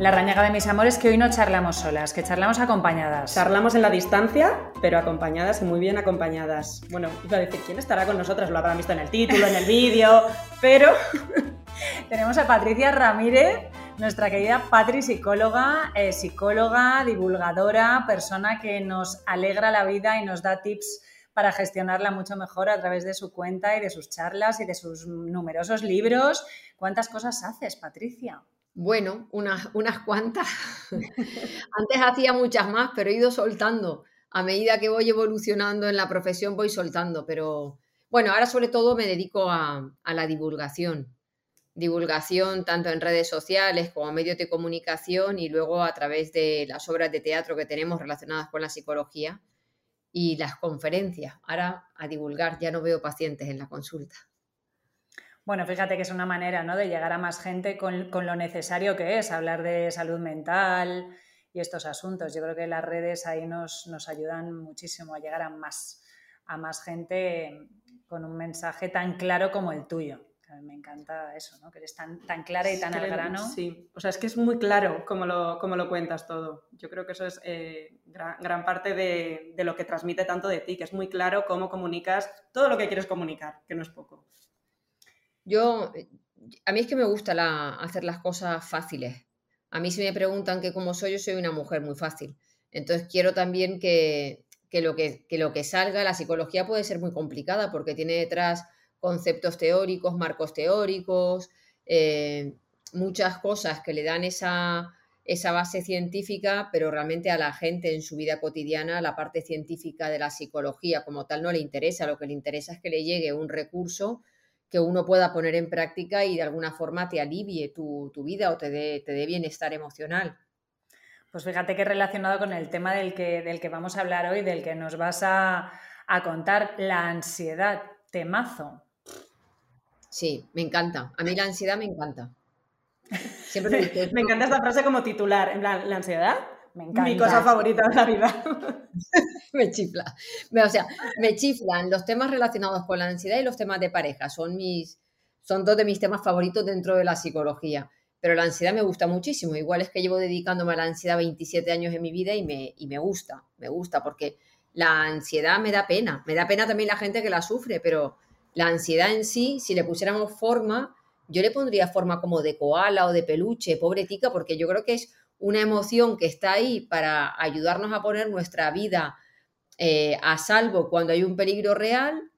La rañaga de mis amores que hoy no charlamos solas, que charlamos acompañadas. Charlamos en la distancia, pero acompañadas y muy bien acompañadas. Bueno, iba a decir, ¿quién estará con nosotras? Lo habrán visto en el título, en el vídeo, pero... Tenemos a Patricia Ramírez, nuestra querida Patri, psicóloga, eh, psicóloga, divulgadora, persona que nos alegra la vida y nos da tips para gestionarla mucho mejor a través de su cuenta y de sus charlas y de sus numerosos libros. ¿Cuántas cosas haces, Patricia? Bueno, unas, unas cuantas. Antes hacía muchas más, pero he ido soltando. A medida que voy evolucionando en la profesión, voy soltando. Pero bueno, ahora sobre todo me dedico a, la divulgación. Divulgación tanto en redes sociales como medios de comunicación y luego a través de las obras de teatro que tenemos relacionadas con la psicología y las conferencias. Ahora a divulgar, ya no veo pacientes en la consulta. Bueno, fíjate que es una manera ¿no? de llegar a más gente con, lo necesario que es hablar de salud mental y estos asuntos. Yo creo que las redes ahí nos, nos ayudan muchísimo a llegar a más, a más gente con un mensaje tan claro como el tuyo. Me encanta eso, ¿no? que eres tan, tan clara y tan al grano. Sí, o sea, es que es muy claro cómo lo, cómo lo cuentas todo. Yo creo que eso es eh, gran, gran, parte de, de lo que transmite tanto de ti, que es muy claro cómo comunicas todo lo que quieres comunicar, que no es poco. Yo, eh, a mí es que me gusta hacer las cosas fáciles. A mí si me preguntan que cómo soy, yo soy una mujer muy fácil. Entonces quiero también que, lo, que, lo que salga, la psicología puede ser muy complicada porque tiene detrás conceptos teóricos, marcos teóricos, eh, muchas cosas que le dan esa, esa base científica, pero realmente a la gente en su vida cotidiana la parte científica de la psicología como tal no le interesa. Lo que le interesa es que le llegue un recurso que uno pueda poner en práctica y de alguna forma te alivie tu, vida o te dé, te dé bienestar emocional. Pues fíjate que relacionado con el tema del que, del que vamos a hablar hoy, del que nos vas a, contar, la ansiedad, temazo. Sí, me encanta. A mí la ansiedad me encanta. Siempre me, encanta esta frase como titular, en plan, la ansiedad mi cosa favorita de la vida. me chifla. O sea, me chiflan los temas relacionados con la ansiedad y los temas de pareja. Son, mis, son dos de mis temas favoritos dentro de la psicología. Pero la ansiedad me gusta muchísimo. Igual es que llevo dedicándome a la ansiedad 27 años en mi vida y me, y me gusta. Me gusta porque la ansiedad me da pena. Me da pena también la gente que la sufre, pero la ansiedad en sí, si le pusiéramos forma, yo le pondría forma como de koala o de peluche, pobre tica, porque yo creo que es una emoción que está ahí para ayudarnos a poner nuestra vida eh, a salvo cuando hay un peligro real,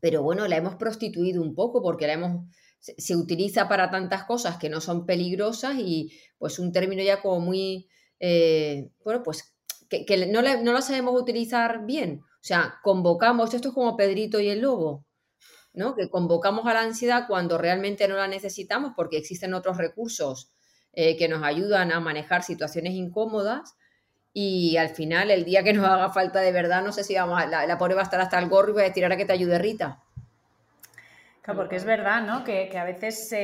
pero bueno, la hemos prostituido un poco porque la hemos, se, utiliza para tantas cosas que no son peligrosas y pues un término ya como muy, eh, bueno, pues que, no, no lo sabemos utilizar bien. O sea, convocamos, esto es como Pedrito y el Lobo, ¿no? Que convocamos a la ansiedad cuando realmente no la necesitamos porque existen otros recursos eh, que nos ayudan a manejar situaciones incómodas y al final, el día que nos haga falta de verdad, no sé si vamos a, la, la pobre va a estar hasta el gorro y voy a decir ahora que te ayude Rita. Claro, porque es verdad, ¿no? Que, a veces,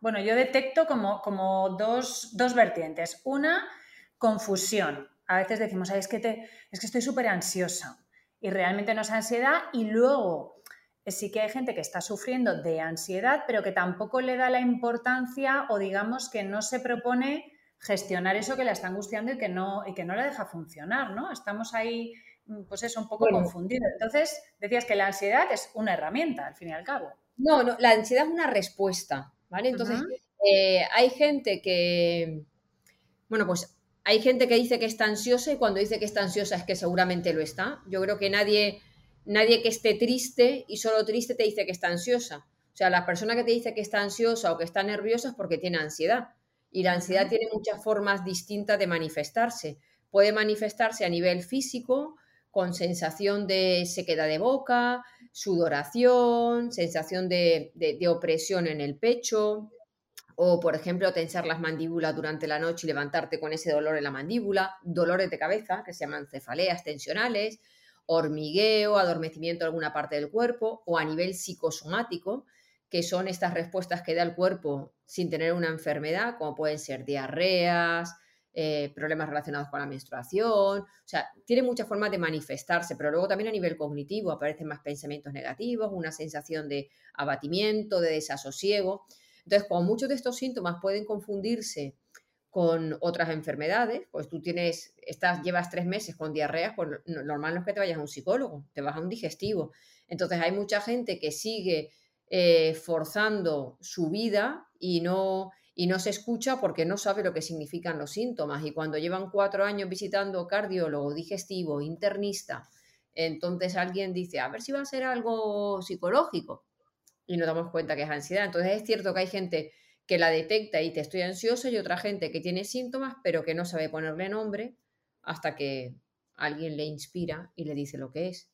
bueno, yo detecto como, como dos, dos, vertientes. Una, confusión. A veces decimos, es, que te, es que estoy súper ansiosa y realmente no es ansiedad y luego sí que hay gente que está sufriendo de ansiedad, pero que tampoco le da la importancia o digamos que no se propone gestionar eso que la está angustiando y que no, y que no la deja funcionar, ¿no? Estamos ahí, mm, pues eso, un poco confundidos. Entonces, decías que la ansiedad es una herramienta, al fin y al cabo. No, no, la ansiedad es una respuesta, ¿vale? Entonces, eh, hay gente que, bueno, pues hay gente que dice que está ansiosa y cuando dice que está ansiosa es que seguramente lo está. Yo creo que nadie nadie que esté triste y solo triste te dice que está ansiosa. O sea, la persona que te dice que está ansiosa o que está nerviosa es porque tiene ansiedad. Y la ansiedad tiene muchas formas distintas de manifestarse. Puede manifestarse a nivel físico, con sensación de sequedad de boca, sudoración, sensación de, de, opresión en el pecho, o por ejemplo tensar las mandíbulas durante la noche y levantarte con ese dolor en la mandíbula, dolores de cabeza que se llaman cefaleas tensionales, hormigueo, adormecimiento de alguna parte del cuerpo o a nivel psicosomático, que son estas respuestas que da el cuerpo sin tener una enfermedad, como pueden ser diarreas, eh, problemas relacionados con la menstruación, o sea, tiene muchas formas de manifestarse, pero luego también a nivel cognitivo aparecen más pensamientos negativos, una sensación de abatimiento, de desasosiego. Entonces, como muchos de estos síntomas pueden confundirse con otras enfermedades, pues tú tienes, estás, llevas tres meses con diarrea, pues normal no es que te vayas a un psicólogo, te vas a un digestivo. Entonces hay mucha gente que sigue eh, forzando su vida y no, y no se escucha porque no sabe lo que significan los síntomas. Y cuando llevan cuatro años visitando cardiólogo, digestivo, internista, entonces alguien dice, a ver si va a ser algo psicológico. Y nos damos cuenta que es ansiedad. Entonces es cierto que hay gente que la detecta y te estoy ansioso y otra gente que tiene síntomas pero que no sabe ponerle nombre hasta que alguien le inspira y le dice lo que es.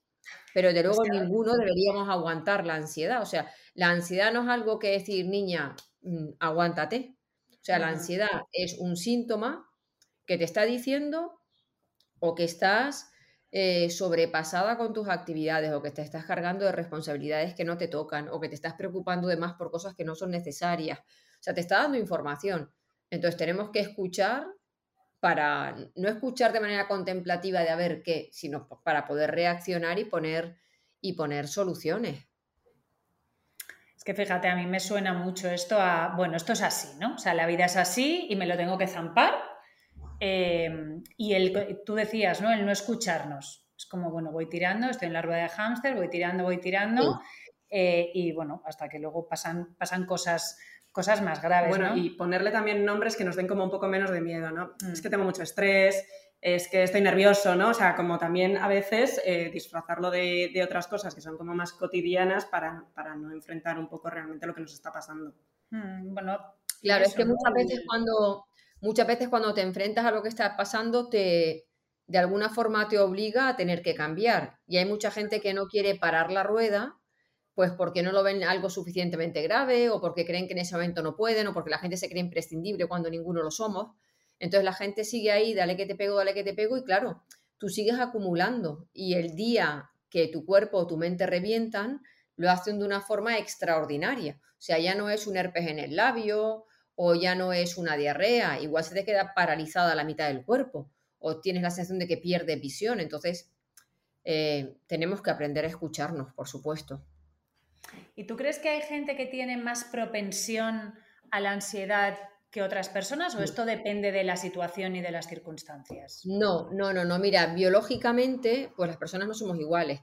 Pero de luego ninguno deberíamos aguantar la ansiedad. O sea, la ansiedad no es algo que decir, niña, mm, aguántate. O sea, la ansiedad es un síntoma que te está diciendo o que estás eh, sobrepasada con tus actividades o que te estás cargando de responsabilidades que no te tocan o que te estás preocupando de más por cosas que no son necesarias o sea, te está dando información. Entonces tenemos que escuchar para no escuchar de manera contemplativa de a ver qué, sino para poder reaccionar y poner, y poner soluciones. Es que fíjate, a mí me suena mucho esto a, bueno, esto es así, ¿no? O sea, la vida es así y me lo tengo que zampar. Em, y el, tú decías, ¿no? El no escucharnos. Es como, bueno, voy tirando, estoy en la rueda de hámster, voy tirando, voy tirando. Eh, y bueno, hasta que luego pasan, pasan cosas cosas más graves. Bueno, y ponerle también nombres que nos den como un poco menos de miedo, ¿no? Mm. Es que tengo mucho estrés, es que estoy nervioso, ¿no? O sea, como también a veces eh, disfrazarlo de, otras cosas que son como más cotidianas para, no enfrentar un poco realmente lo que nos está pasando. Mm, bueno, claro, es que muchas veces cuando muchas veces cuando te enfrentas a lo que está pasando te de alguna forma te obliga a tener que cambiar y hay mucha gente que no quiere parar la rueda pues porque no lo ven algo suficientemente grave o porque creen que en ese momento no pueden o porque la gente se cree imprescindible cuando ninguno lo somos. Entonces la gente sigue ahí, dale que te pego, dale que te pego y claro, tú sigues acumulando y el día que tu cuerpo o tu mente revientan, lo hacen de una forma extraordinaria. O sea, ya no es un herpes en el labio o ya no es una diarrea, igual se te queda paralizada la mitad del cuerpo o tienes la sensación de que pierdes visión. Entonces, eh, tenemos que aprender a escucharnos, por supuesto. ¿Y tú crees que hay gente que tiene más propensión a la ansiedad que otras personas o esto depende de la situación y de las circunstancias? No, no, no, no. Mira, biológicamente, pues las personas no somos iguales.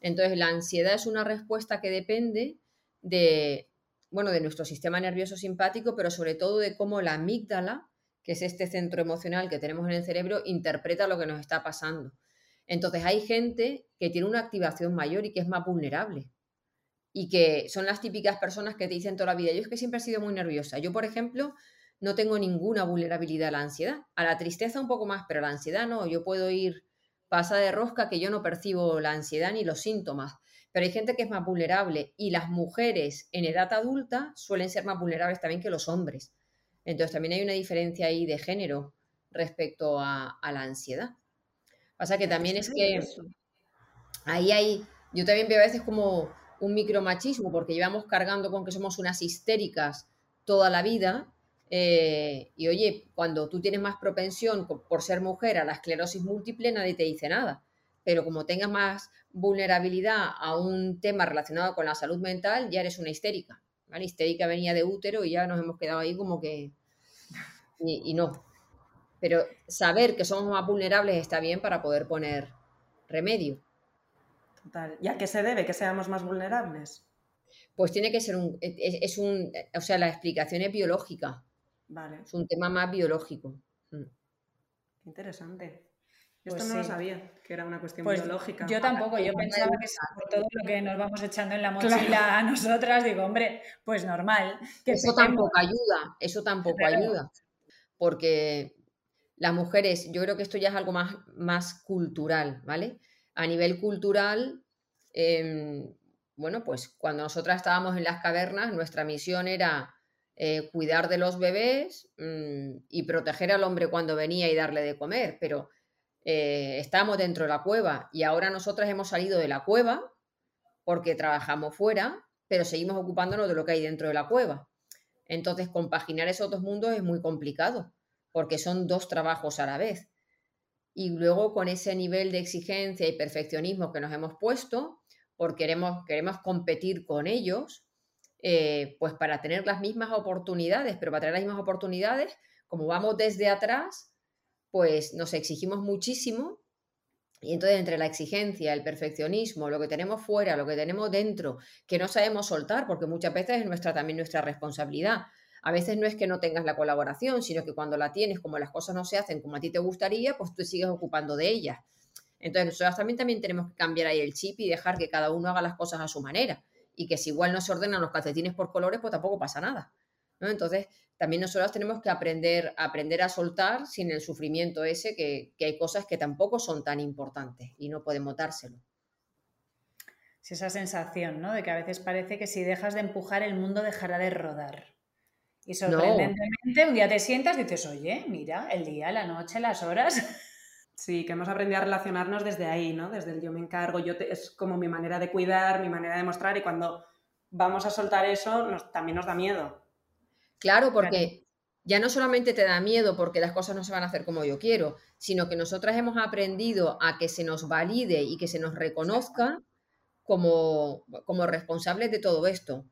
Entonces, la ansiedad es una respuesta que depende de, bueno, de nuestro sistema nervioso simpático, pero sobre todo de cómo la amígdala, que es este centro emocional que tenemos en el cerebro, interpreta lo que nos está pasando. Entonces, hay gente que tiene una activación mayor y que es más vulnerable y que son las típicas personas que te dicen toda la vida, yo es que siempre he sido muy nerviosa. Yo, por ejemplo, no tengo ninguna vulnerabilidad a la ansiedad. A la tristeza un poco más, pero a la ansiedad no. Yo puedo ir pasa de rosca que yo no percibo la ansiedad ni los síntomas. Pero hay gente que es más vulnerable y las mujeres en edad adulta suelen ser más vulnerables también que los hombres. Entonces también hay una diferencia ahí de género respecto a, a la ansiedad. Pasa que también es que ahí hay, yo también veo a veces como un micromachismo porque llevamos cargando con que somos unas histéricas toda la vida. Eh, y oye, cuando tú tienes más propensión por ser mujer a la esclerosis múltiple, nadie te dice nada. Pero como tengas más vulnerabilidad a un tema relacionado con la salud mental, ya eres una histérica. La Histérica venía de útero y ya nos hemos quedado ahí como que... y no. Pero saber que somos más vulnerables está bien para poder poner remedio. ¿Y a qué se debe que seamos más vulnerables? Pues tiene que ser un, es, un, o sea, la explicación es biológica. Vale. Es un tema más biológico. Mm. Qué interesante. Esto pues no lo sabía, que era una cuestión pues biológica. Yo tampoco, yo pensaba que por todo lo que nos vamos echando en la mochila a nosotras, digo, hombre, pues normal. eso tampoco ayuda, eso tampoco ayuda. Porque las mujeres, yo creo que esto ya es algo más, más cultural, ¿vale? A nivel cultural, em, bueno, pues cuando nosotras estábamos en las cavernas, nuestra misión era eh, cuidar de los bebés mm, y proteger al hombre cuando venía y darle de comer, pero eh, estábamos dentro de la cueva y ahora nosotras hemos salido de la cueva porque trabajamos fuera, pero seguimos ocupándonos de lo que hay dentro de la cueva. Entonces, compaginar esos dos mundos es muy complicado, porque son dos trabajos a la vez y luego con ese nivel de exigencia y perfeccionismo que nos hemos puesto, porque queremos, queremos competir con ellos, eh, pues para tener las mismas oportunidades, pero para tener las mismas oportunidades, como vamos desde atrás, pues nos exigimos muchísimo y entonces entre la exigencia, el perfeccionismo, lo que tenemos fuera, lo que tenemos dentro, que no sabemos soltar, porque muchas veces es nuestra, también nuestra responsabilidad. A veces no es que no tengas la colaboración, sino que cuando la tienes, como las cosas no se hacen como a ti te gustaría, pues tú sigues ocupando de ellas. Entonces nosotros también, también tenemos que cambiar ahí el chip y dejar que cada uno haga las cosas a su manera. Y que si igual no se ordenan los calcetines por colores, pues tampoco pasa nada. Entonces, también nosotros tenemos que aprender, aprender a soltar sin el sufrimiento ese, que, hay cosas que tampoco son tan importantes y no podemos dárselo. Sí, esa sensación, ¿no? De que a veces parece que si dejas de empujar, el mundo dejará de rodar. Y sorprendentemente, un día te sientas y dices, oye, mira, el día, la noche, las horas. Sí, que hemos aprendido a relacionarnos desde ahí, ¿no? Desde el yo me encargo, yo es como mi manera de cuidar, mi manera de mostrar y cuando vamos a soltar eso también nos da miedo. Claro, porque ya no solamente te da miedo porque las cosas no se van a hacer como yo quiero, sino que nosotras hemos aprendido a que se nos valide y que se nos reconozca como, como responsables de todo esto.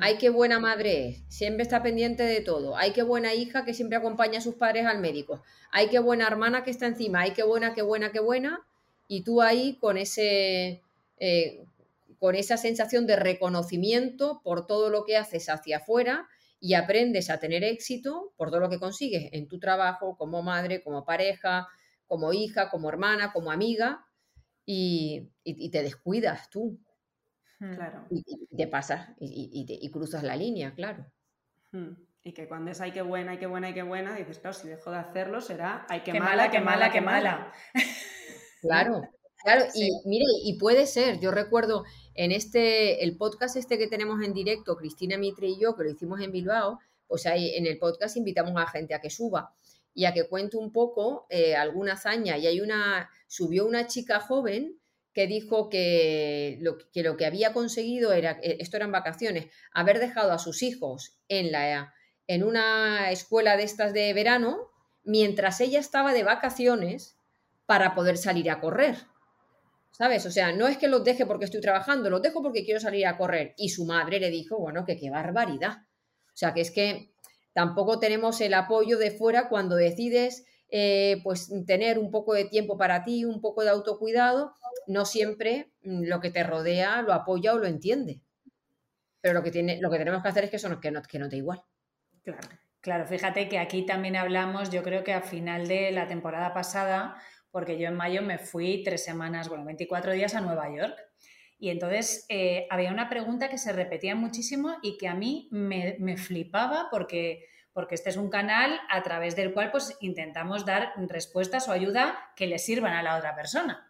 Ay, qué buena madre es, siempre está pendiente de todo. Ay, qué buena hija que siempre acompaña a sus padres al médico. Ay, qué buena hermana que está encima. Ay, qué buena, qué buena, qué buena. Y tú ahí con ese, eh, con esa sensación de reconocimiento por todo lo que haces hacia afuera y aprendes a tener éxito por todo lo que consigues en tu trabajo, como madre, como pareja, como hija, como hermana, como amiga, y, te descuidas tú. Claro. Y, te pasas y, cruzas la línea, claro. Y que cuando es ay qué buena, ay qué buena, ay qué buena, dices, claro, si dejo de hacerlo será ay qué, mala, qué mala, qué mala. Claro, claro. Y mire, y puede ser, yo recuerdo en este, el podcast este que tenemos en directo, Cristina Mitre y yo, que lo hicimos en Bilbao, pues ahí en el podcast invitamos a gente a que suba y a que cuente un poco eh, alguna hazaña. Y hay una, subió una chica joven que dijo que lo, que había conseguido era, eh, esto eran vacaciones, haber dejado a sus hijos en, la, en una escuela de estas de verano mientras ella estaba de vacaciones para poder salir a correr. ¿Sabes? O sea, no es que los deje porque estoy trabajando, los dejo porque quiero salir a correr. Y su madre le dijo, bueno, que qué barbaridad. O sea, que es que tampoco tenemos el apoyo de fuera cuando decides eh, pues tener un poco de tiempo para ti, un poco de autocuidado, no siempre mm, lo que te rodea lo apoya o lo entiende. Pero lo que, tiene, lo que tenemos que hacer es que eso no, que no, que no te igual. Claro. Claro, fíjate que aquí también hablamos, yo creo que a final de la temporada pasada porque yo en mayo me fui tres semanas, bueno, 24 días a Nueva York. Y entonces eh, había una pregunta que se repetía muchísimo y que a mí me, flipaba porque, porque este es un canal a través del cual pues, intentamos dar respuestas o ayuda que le sirvan a la otra persona.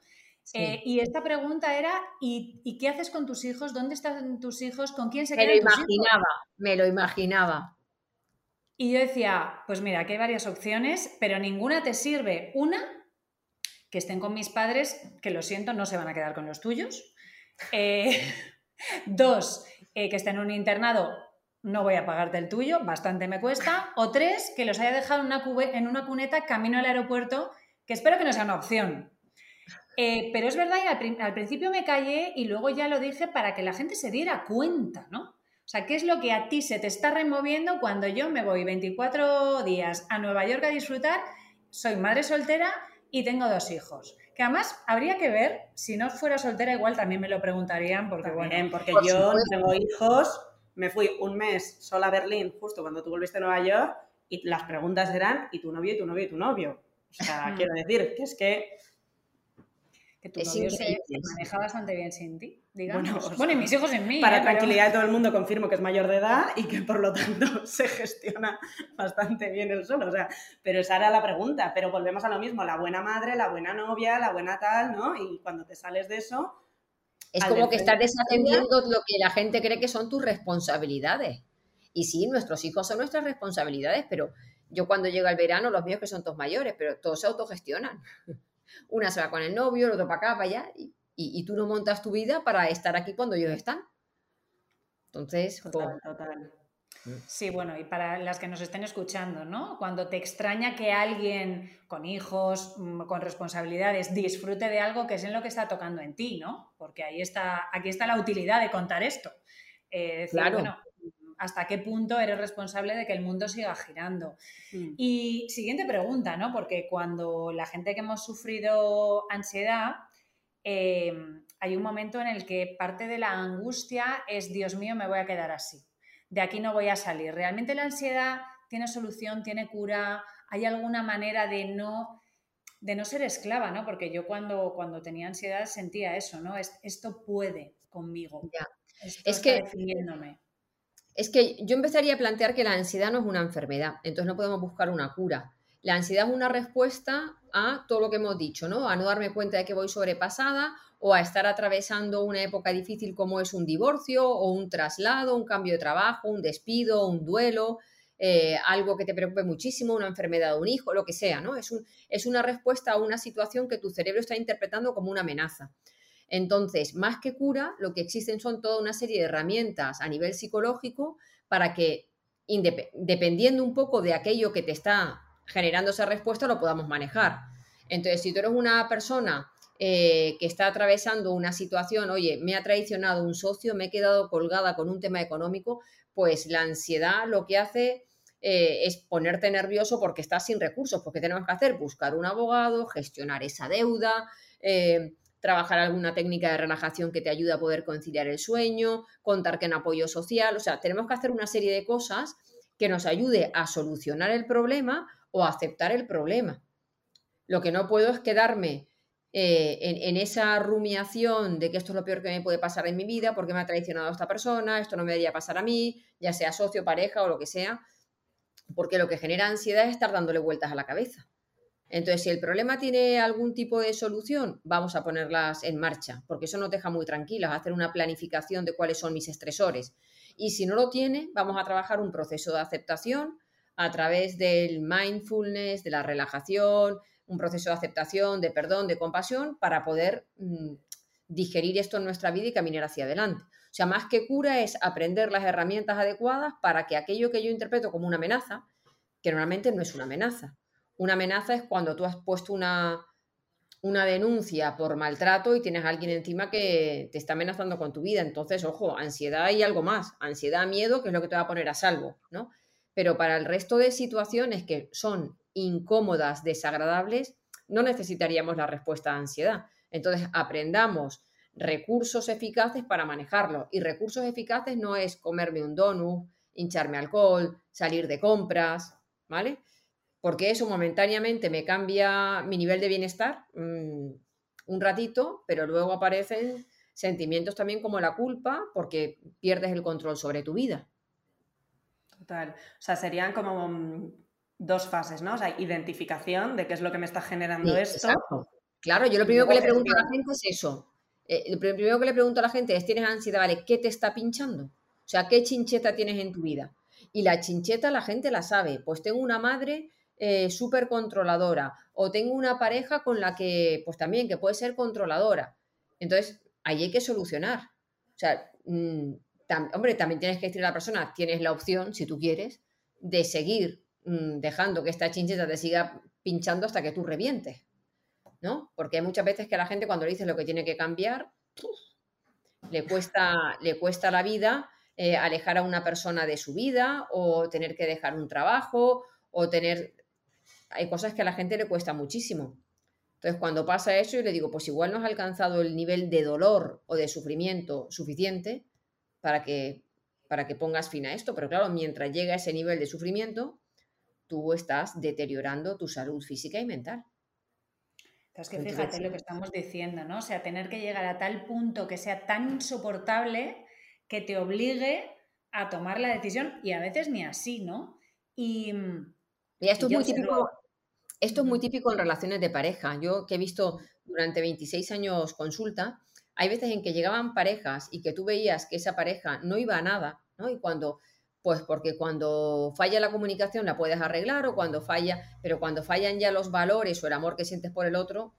Eh, y esta pregunta era, ¿y, qué haces con tus hijos? ¿Dónde están tus hijos? ¿Con quién se quedan Me lo imaginaba, me lo imaginaba. Y yo decía, pues mira, que hay varias opciones, pero ninguna te sirve. Una, que estén con mis padres, que lo siento, no se van a quedar con los tuyos. Eh, dos, eh, que estén en un internado, no voy a pagarte el tuyo, bastante me cuesta. O tres, que los haya dejado en una, en una cuneta camino al aeropuerto, que espero que no sea una opción. Eh, pero es verdad que al, principio me callé y luego ya lo dije para que la gente se diera cuenta, ¿no? O sea, ¿qué es lo que a ti se te está removiendo cuando yo me voy 24 días a Nueva York a disfrutar? Soy madre soltera y tengo dos hijos. Que además habría que ver, si no fuera soltera, igual también me lo preguntarían, porque bueno. Porque yo no tengo hijos, me fui un mes sola a Berlín justo cuando tú volviste a Nueva York y las preguntas eran, ¿y tu novio, y tu novio, y tu novio? O sea, quiero decir que es que que tu novio se, maneja bastante bien sin ti, digamos. Bueno, y mis hijos en mí. Para ¿eh? tranquilidad de todo el mundo confirmo que es mayor de edad y que por lo tanto se gestiona bastante bien el solo. O sea, pero esa era la pregunta. Pero volvemos a lo mismo, la buena madre, la buena novia, la buena tal, ¿no? Y cuando te sales de eso... Es como que estás desatendiendo lo que la gente cree que son tus responsabilidades. Y sí, nuestros hijos son nuestras responsabilidades, pero yo cuando llega el verano, los míos que son todos mayores, pero todos se autogestionan. Una se va con el novio, el otro para acá, para allá, y, tú no montas tu vida para estar aquí cuando ellos están. Entonces, total, total. Mm. Sí, bueno, y para las que nos estén escuchando, ¿no? Cuando te extraña que alguien con hijos, mm, con responsabilidades, disfrute de algo que es en lo que está tocando en ti, ¿no? Porque ahí está, aquí está la utilidad de contar esto. Eh, claro. Bueno, hasta qué punto eres responsable de que el mundo siga girando. Mm. Y siguiente pregunta, ¿no? Porque cuando la gente que hemos sufrido ansiedad, eh, hay un momento en el que parte de la angustia es, Dios mío, me voy a quedar así. De aquí no voy a salir. ¿Realmente la ansiedad tiene solución, tiene cura? ¿Hay alguna manera de no de no ser esclava, ¿no? Porque yo cuando, cuando tenía ansiedad sentía eso, ¿no? esto puede conmigo. es que Es que yo empezaría a plantear que la ansiedad no es una enfermedad, entonces no podemos buscar una cura. La ansiedad es una respuesta a todo lo que hemos dicho, ¿no? A no darme cuenta de que voy sobrepasada o a estar atravesando una época difícil como es un divorcio o un traslado, un cambio de trabajo, un despido, un duelo. Eh, algo que te preocupe muchísimo, una enfermedad de un hijo, lo que sea, ¿no? Es, un, es una respuesta a una situación que tu cerebro está interpretando como una amenaza. Entonces, más que cura, lo que existen son toda una serie de herramientas a nivel psicológico para que, dependiendo un poco de aquello que te está generando esa respuesta, lo podamos manejar. Entonces, si tú eres una persona eh, que está atravesando una situación, oye, me ha traicionado un socio, me he quedado colgada con un tema económico, pues la ansiedad lo que hace eh, es ponerte nervioso porque estás sin recursos, porque tenemos que hacer buscar un abogado, gestionar esa deuda, eh, trabajar alguna técnica de relajación que te ayude a poder conciliar el sueño, contar con apoyo social, o sea, tenemos que hacer una serie de cosas que nos ayude a solucionar el problema o aceptar el problema. Lo que no puedo es quedarme eh, en, en, esa rumiación de que esto es lo peor que me puede pasar en mi vida, porque me ha traicionado esta persona, esto no me debería pasar a mí, ya sea socio, pareja o lo que sea porque lo que genera ansiedad es estar dándole vueltas a la cabeza. Entonces, si el problema tiene algún tipo de solución, vamos a ponerlas en marcha, porque eso nos deja muy tranquilas, hacer una planificación de cuáles son mis estresores. Y si no lo tiene, vamos a trabajar un proceso de aceptación a través del mindfulness, de la relajación, un proceso de aceptación, de perdón, de compasión, para poder mm, digerir esto en nuestra vida y caminar hacia adelante. O sea, más que cura es aprender las herramientas adecuadas para que aquello que yo interpreto como una amenaza, que normalmente no es una amenaza. Una amenaza es cuando tú has puesto una, una denuncia por maltrato y tienes a alguien encima que te está amenazando con tu vida. Entonces, ojo, ansiedad y algo más. Ansiedad, miedo, que es lo que te va a poner a salvo, ¿no? Pero para el resto de situaciones que son incómodas, desagradables, no necesitaríamos la respuesta a ansiedad. Entonces, aprendamos recursos eficaces para manejarlo. Y recursos eficaces no es comerme un donut, hincharme alcohol, salir de compras, ¿vale? Porque eso momentáneamente me cambia mi nivel de bienestar mm, un ratito, pero luego aparecen sentimientos también como la culpa porque pierdes el control sobre tu vida. Total. O sea, serían como mm, dos fases, ¿no? O sea, identificación de qué es lo que me está generando esto. Claro, yo lo primero que le pregunto a la gente es eso. Eh, lo primero que le pregunto a la gente es, ¿tienes ansiedad? Vale, ¿qué te está pinchando? O sea, ¿qué chincheta tienes en tu vida? Y la chincheta la gente la sabe. Pues tengo una madre eh, súper controladora o tengo una pareja con la que, pues también, que puede ser controladora. Entonces, ahí hay que solucionar. O sea, hombre, también tienes que decirle a la persona, tienes la opción, si tú quieres, de seguir mm, dejando que esta chincheta te siga pinchando hasta que tú revientes. ¿no? Porque hay muchas veces que a la gente cuando le dices lo que tiene que cambiar, le cuesta, le cuesta la vida eh, alejar a una persona de su vida o tener que dejar un trabajo o tener... Hay cosas que a la gente le cuesta muchísimo. Entonces, cuando pasa eso, yo le digo, pues igual no has alcanzado el nivel de dolor o de sufrimiento suficiente para que, para que pongas fin a esto. Pero claro, mientras llega ese nivel de sufrimiento, tú estás deteriorando tu salud física y mental. Es que fíjate lo que estamos diciendo, ¿no? O sea, tener que llegar a tal punto que sea tan insoportable que te obligue a tomar la decisión y a veces ni así, ¿no? Y, esto es muy típico. Esto es muy típico en relaciones de pareja. Yo que he visto durante 26 años consulta, hay veces en que llegaban parejas y que tú veías que esa pareja no iba a nada, ¿no? Y cuando pues porque cuando falla la comunicación la puedes arreglar o cuando falla, pero cuando fallan ya los valores o el amor que sientes por el otro,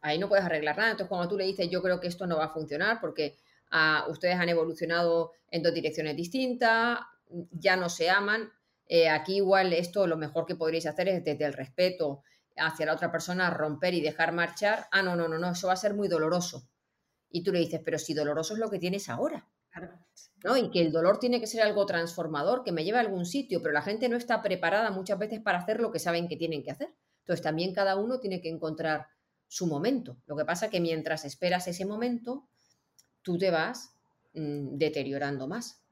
ahí no puedes arreglar nada. Entonces cuando tú le dices yo creo que esto no va a funcionar porque ah, ustedes han evolucionado en dos direcciones distintas, ya no se aman, eh, aquí igual esto lo mejor que podríais hacer es desde el respeto hacia la otra persona romper y dejar marchar. Ah, no, no, no, no, eso va a ser muy doloroso. Y tú le dices, pero si doloroso es lo que tienes ahora. ¿no? Y que el dolor tiene que ser algo transformador, que me lleve a algún sitio, pero la gente no está preparada muchas veces para hacer lo que saben que tienen que hacer. Entonces también cada uno tiene que encontrar su momento. Lo que pasa que mientras esperas ese momento, tú te vas mm, deteriorando más.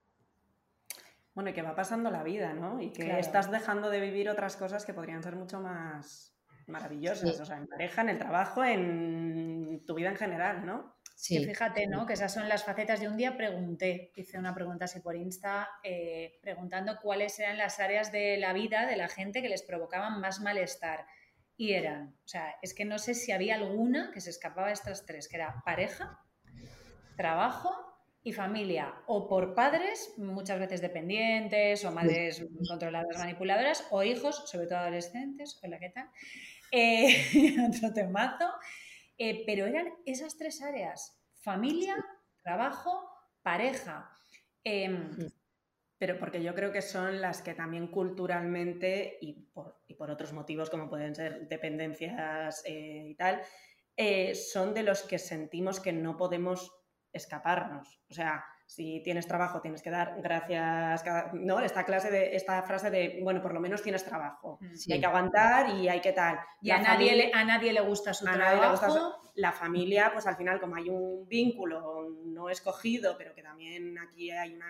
Bueno, y que va pasando la vida, ¿no? Y que estás dejando de vivir otras cosas que podrían ser mucho más maravillosas, o sea, en pareja, en el trabajo, en tu vida en general, ¿no? Sí. fíjate, ¿no? Que esas son las facetas. de un día pregunté, hice una pregunta así por Insta, eh, preguntando cuáles eran las áreas de la vida de la gente que les provocaban más malestar. Y eran, o sea, es que no sé si había alguna que se escapaba de estas tres, que era pareja, trabajo y familia, o por padres, muchas veces dependientes, o madres controladas, manipuladoras, o hijos, sobre todo adolescentes, hola, ¿qué tal? Eh, otro temazo. Eh, pero eran esas tres áreas, familia, trabajo, pareja. Em, pero porque yo creo que son las que también culturalmente y por, otros motivos como pueden ser dependencias eh, y tal, eh, son de los que sentimos que no podemos escaparnos. O sea, si tienes trabajo tienes que dar gracias, ¿no? Esta clase de, esta frase de, bueno, por lo menos tienes trabajo. Mm. Y hay que aguantar y hay que tal. Y a nadie, le, a nadie le gusta su trabajo. la familia, pues al final, como hay un vínculo no escogido, pero que también aquí hay una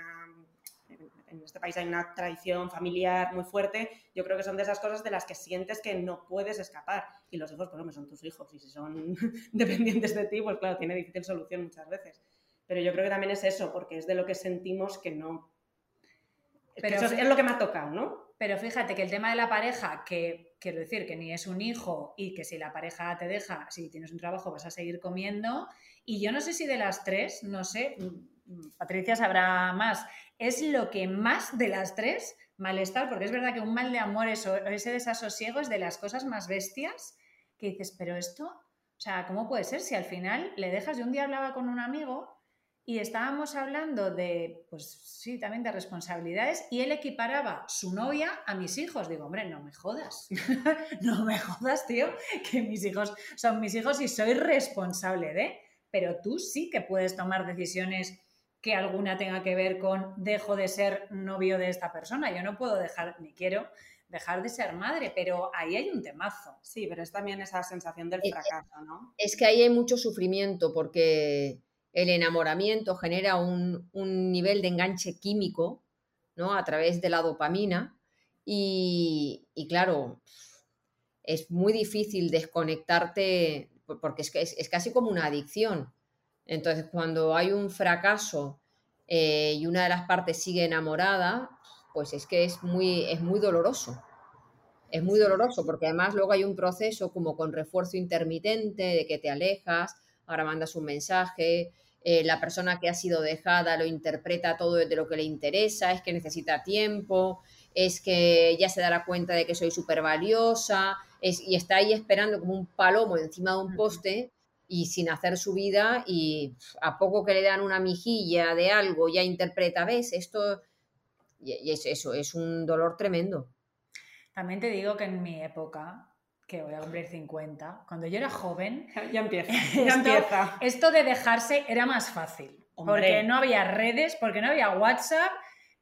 en este país hay una tradición familiar muy fuerte, yo creo que son de esas cosas de las que sientes que no puedes escapar. Y los hijos, pues hombre, son tus hijos, y si son dependientes de ti, pues claro, tiene difícil solución muchas veces. Pero yo creo que también es eso, porque es de lo que sentimos que no. Pero eso es, lo que me ha tocado, ¿no? Pero fíjate que el tema de la pareja, que quiero decir que ni es un hijo y que si la pareja te deja, si tienes un trabajo vas a seguir comiendo. Y yo no sé si de las tres, no sé, Patricia sabrá más, es lo que más de las tres malestar, porque es verdad que un mal de amor, eso, ese desasosiego es de las cosas más bestias que dices, pero esto, o sea, ¿cómo puede ser si al final le dejas? Yo un día hablaba con un amigo y estábamos hablando de, pues sí, también de responsabilidades y él equiparaba su novia a mis hijos. Digo, hombre, no me jodas, no me jodas, tío, que mis hijos son mis hijos y soy responsable de, pero tú sí que puedes tomar decisiones que alguna tenga que ver con dejo de ser novio de esta persona. Yo no puedo dejar, ni quiero dejar de ser madre, pero ahí hay un temazo. Sí, pero es también esa sensación del fracaso, ¿no? Es que ahí hay mucho sufrimiento porque el enamoramiento genera un, nivel de enganche químico, ¿no? A través de la dopamina y, claro, es muy difícil desconectarte porque es, es, es, casi como una adicción. Entonces, cuando hay un fracaso eh, y una de las partes sigue enamorada, pues es que es muy, es muy doloroso. Es muy doloroso porque además luego hay un proceso como con refuerzo intermitente de que te alejas, ahora mandas un mensaje, eh, la persona que ha sido dejada lo interpreta todo desde lo que le interesa, es que necesita tiempo, es que ya se dará cuenta de que soy súper valiosa, y está ahí esperando como un palomo encima de un poste y sin hacer su vida y a poco que le dan una mijilla de algo ya interpreta, ves, esto y es eso, es un dolor tremendo. También te digo que en mi época que voy a cumplir 50, cuando yo era joven... Ya empieza, ya esto, empieza. Esto de dejarse era más fácil, porque no había redes, porque no había WhatsApp,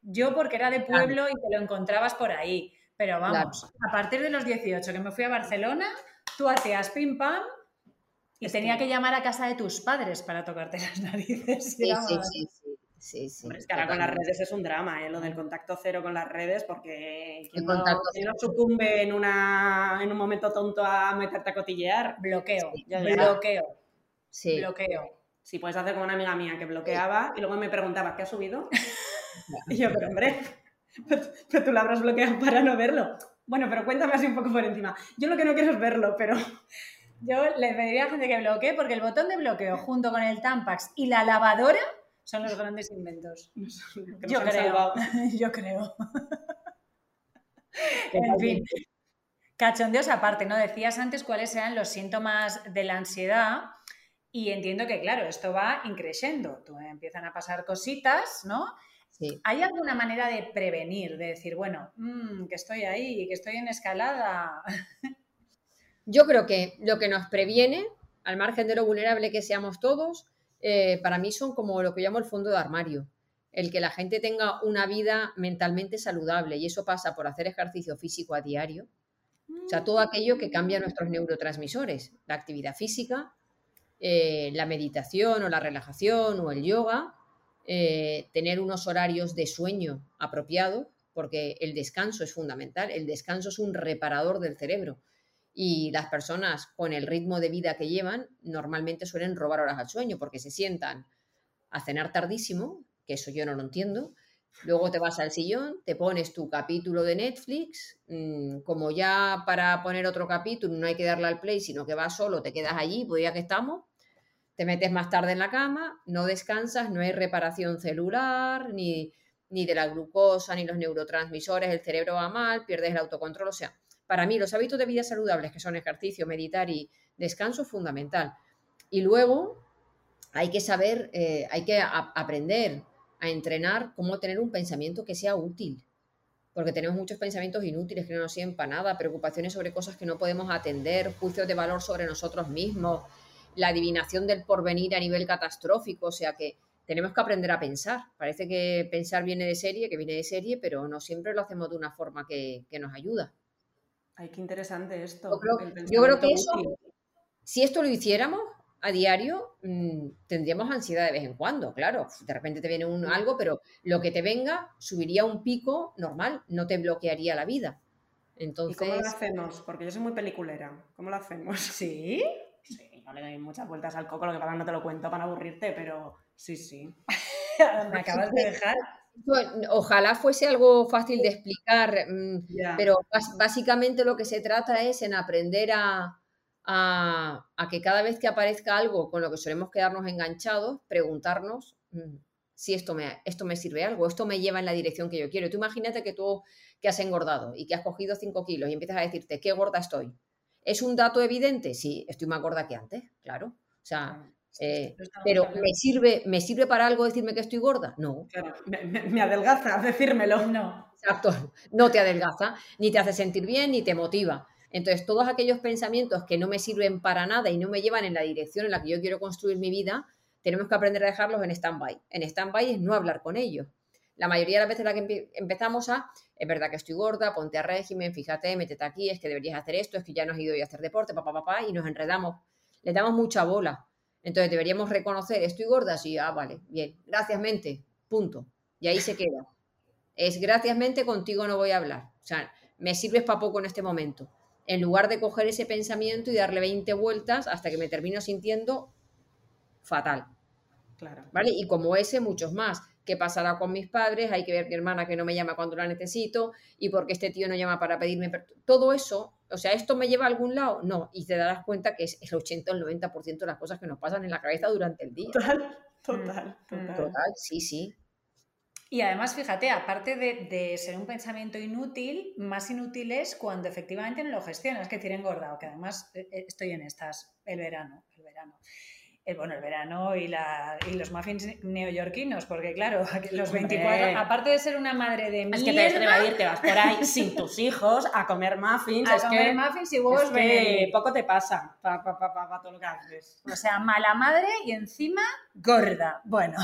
yo porque era de pueblo y te lo encontrabas por ahí. Pero vamos, a partir de los 18 que me fui a Barcelona, tú hacías pim pam y tenía que llamar a casa de tus padres para tocarte las narices. Sí, sí, sí, Sí, sí. es que ahora con las redes es un drama, ¿eh? lo del contacto cero con las redes, porque quien no, sucumbe en, una, en un momento tonto a meterte a cotillear. Bloqueo, bloqueo, sí. bloqueo. Sí, puedes hacer como una amiga mía que bloqueaba y luego me preguntaba, ¿qué ha subido? y yo, pero hombre, pero tú lo habrás bloqueado para no verlo. Bueno, pero cuéntame así un poco por encima. Yo lo que no quiero es verlo, pero... Yo le pediría a gente que bloquee porque el botón de bloqueo junto con el Tampax y la lavadora son los grandes inventos. yo, creo, yo creo. en fin. Cachondeos aparte, ¿no? Decías antes cuáles eran los síntomas de la ansiedad y entiendo que, claro, esto va increciendo. Tú empiezan a pasar cositas, ¿no? Sí. ¿Hay alguna manera de prevenir, de decir, bueno, mm, que estoy ahí, que estoy en escalada? Yo creo que lo que nos previene, al margen de lo vulnerable que seamos todos, eh, para mí son como lo que llamo el fondo de armario. el que la gente tenga una vida mentalmente saludable y eso pasa por hacer ejercicio físico a diario. O sea, todo aquello que cambia nuestros neurotransmisores, la actividad física, eh, la meditación o la relajación o el yoga, eh, tener unos horarios de sueño apropiados, porque el descanso es fundamental, el descanso es un reparador del cerebro y las personas con el ritmo de vida que llevan normalmente suelen robar horas al sueño porque se sientan a cenar tardísimo, que eso yo no lo entiendo, luego te vas al sillón, te pones tu capítulo de Netflix, mm, como ya para poner otro capítulo no hay que darle al play, sino que vas solo, te quedas allí, pues ya que estamos, te metes más tarde en la cama, no descansas, no hay reparación celular, ni, ni de la glucosa, ni los neurotransmisores, el cerebro va mal, pierdes el autocontrol, o sea, para mí los hábitos de vida saludables, que son ejercicio, meditar y descanso, es fundamental. Y luego hay que saber, eh, hay que aprender a entrenar cómo tener un pensamiento que sea útil. Porque tenemos muchos pensamientos inútiles que no nos sirven para nada, preocupaciones sobre cosas que no podemos atender, juicios de valor sobre nosotros mismos, la adivinación del porvenir a nivel catastrófico, o sea que tenemos que aprender a pensar. Parece que pensar viene de serie, que viene de serie, pero no siempre lo hacemos de una forma que, nos ayuda. Ay, qué interesante esto. Yo creo, que eso, si esto lo hiciéramos a diario, mm, tendríamos ansiedad de vez en cuando, claro. De repente te viene un, algo, pero lo que te venga subiría un pico normal, no te bloquearía la vida. Entonces... ¿Y cómo lo hacemos? Porque yo soy muy peliculera. ¿Cómo lo hacemos? ¿Sí? Sí, no le doy muchas vueltas al coco, lo que pasa no te lo cuento para aburrirte, pero sí, sí. Me acabas de dejar. Ojalá fuese algo fácil de explicar, mm, pero básicamente lo que se trata es en aprender a, a, que cada vez que aparezca algo con lo que solemos quedarnos enganchados, preguntarnos mm, si esto me, esto me sirve algo, esto me lleva en la dirección que yo quiero. Tú imagínate que tú que has engordado y que has cogido 5 kilos y empiezas a decirte qué gorda estoy. ¿Es un dato evidente? Sí, estoy más gorda que antes, claro. O sea, eh, pero ¿me sirve, ¿me sirve para algo decirme que estoy gorda? No. Claro, me, adelgaza decírmelo. No. Exacto, no te adelgaza, ni te hace sentir bien, ni te motiva. Entonces, todos aquellos pensamientos que no me sirven para nada y no me llevan en la dirección en la que yo quiero construir mi vida, tenemos que aprender a dejarlos en stand-by. En stand-by es no hablar con ellos la mayoría de las veces la que empezamos a, es verdad que estoy gorda, ponte a régimen, fíjate, métete aquí, es que deberías hacer esto, es que ya no has ido a hacer deporte, papá, papá, y nos enredamos, le damos mucha bola. Entonces deberíamos reconocer, estoy gorda, sí, ah, vale, bien, gracias mente, punto. Y ahí se queda. Es gracias mente, contigo no voy a hablar. O sea, me sirves para poco en este momento. En lugar de coger ese pensamiento y darle 20 vueltas hasta que me termino sintiendo fatal. Claro. ¿Vale? Y como ese, muchos más qué pasará con mis padres, hay que ver mi hermana que no me llama cuando la necesito y porque este tío no llama para pedirme. Todo eso, o sea, ¿esto me lleva a algún lado? No, y te darás cuenta que es el 80 o el 90% de las cosas que nos pasan en la cabeza durante el día. Total, total, total. Total, sí, sí. Y además, fíjate, aparte de, ser un pensamiento inútil, más inútil es cuando efectivamente no lo gestionas, es decir, engordado, que además eh, eh, estoy en estas, el verano, el verano. Eh, bueno, el verano y, la, y los muffins neoyorquinos, porque claro, los 24, aparte de ser una madre de mierda... Es que te vas a ir, te vas por ahí sin tus hijos a comer muffins. A comer muffins y huevos es poco te pasa para todo lo que haces. O sea, mala madre y encima gorda. Bueno,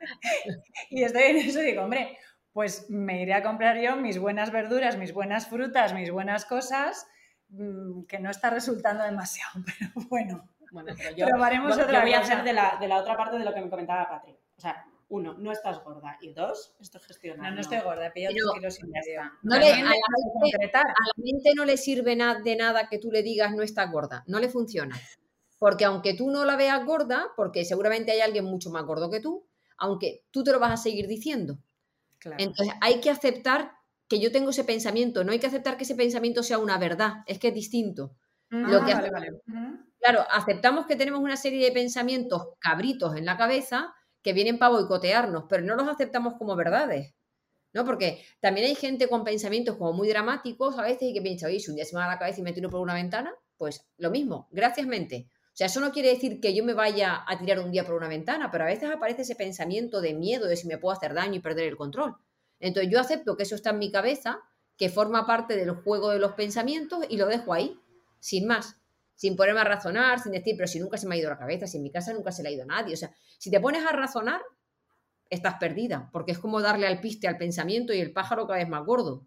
y estoy en eso y digo, hombre, pues me iré a comprar yo mis buenas verduras, mis buenas frutas, mis buenas cosas, mm, que no está resultando demasiado, pero bueno. Bueno, pero yo, voy a hacer de la, de la, otra parte de lo que me comentaba Patrick. O sea, uno, no estás gorda. Y dos, esto es gestionar. No, no estoy gorda, he pillado dos kilos y medio. No le, a, la mente, a, la mente, no le sirve de nada que tú le digas no estás gorda. No le funciona. Porque aunque tú no la veas gorda, porque seguramente hay alguien mucho más gordo que tú, aunque tú te lo vas a seguir diciendo. Entonces hay que aceptar que yo tengo ese pensamiento. No hay que aceptar que ese pensamiento sea una verdad. Es que es distinto. lo que vale, vale. Claro, aceptamos que tenemos una serie de pensamientos cabritos en la cabeza que vienen para boicotearnos, pero no los aceptamos como verdades. ¿no? Porque también hay gente con pensamientos como muy dramáticos a veces y que piensa, oye, si un día se me va la cabeza y me tiro por una ventana, pues lo mismo, gracias mente. O sea, eso no quiere decir que yo me vaya a tirar un día por una ventana, pero a veces aparece ese pensamiento de miedo de si me puedo hacer daño y perder el control. Entonces yo acepto que eso está en mi cabeza, que forma parte del juego de los pensamientos y lo dejo ahí, sin más sin ponerme a razonar, sin decir, pero si nunca se me ha ido la cabeza, si en mi casa nunca se le ha ido a nadie. O sea, si te pones a razonar, estás perdida, porque es como darle al piste al pensamiento y el pájaro cada vez más gordo.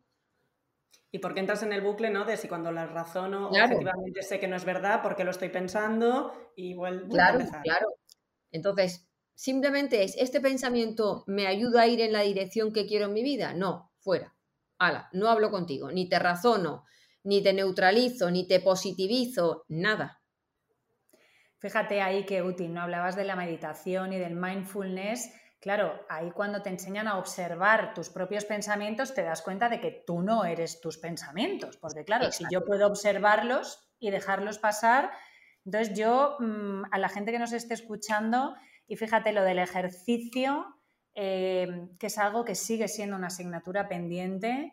Y porque entras en el bucle, ¿no? De si cuando la razono objetivamente sé que no es verdad, porque lo estoy pensando y vuelvo claro, a empezar. Claro, Entonces, simplemente es, ¿este pensamiento me ayuda a ir en la dirección que quiero en mi vida? No, fuera. Ala, no hablo contigo, ni te razono, ni te neutralizo, ni te positivizo, nada. Fíjate ahí qué útil, ¿no? Hablabas de la meditación y del mindfulness Claro, ahí cuando te enseñan a observar tus propios pensamientos, te das cuenta de que tú no eres tus pensamientos, porque claro, si yo puedo observarlos y dejarlos pasar, entonces yo mm, a la gente que nos esté escuchando, y fíjate lo del ejercicio, eh, que es algo que sigue siendo una asignatura pendiente,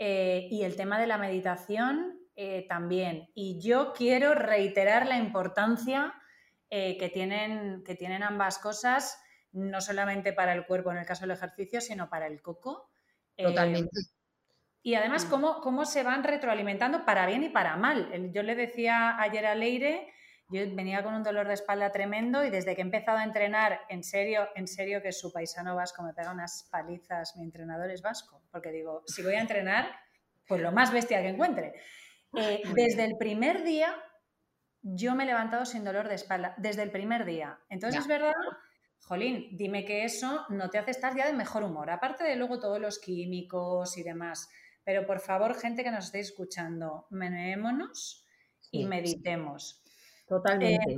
eh, y el tema de la meditación eh, también. Y yo quiero reiterar la importancia que, tienen, que tienen ambas cosas no solamente para el cuerpo en el caso del ejercicio, sino para el coco. Eh, Totalmente. y además, mm. cómo, cómo se van retroalimentando para bien y para mal. Yo le decía ayer a Leire, yo venía con un dolor de espalda tremendo y desde que he empezado a entrenar, en serio, en serio que su paisano vasco me pega unas palizas, mi entrenador es vasco, porque digo, si voy a entrenar, pues lo más bestia que encuentre. Eh, desde el primer día, yo me he levantado sin dolor de espalda, desde el primer día. Entonces, es verdad jolín, dime que eso no te hace estar ya de mejor humor, aparte de luego todos los químicos y demás. Pero por favor, gente que nos estéis escuchando, meneémonos y meditemos. Totalmente.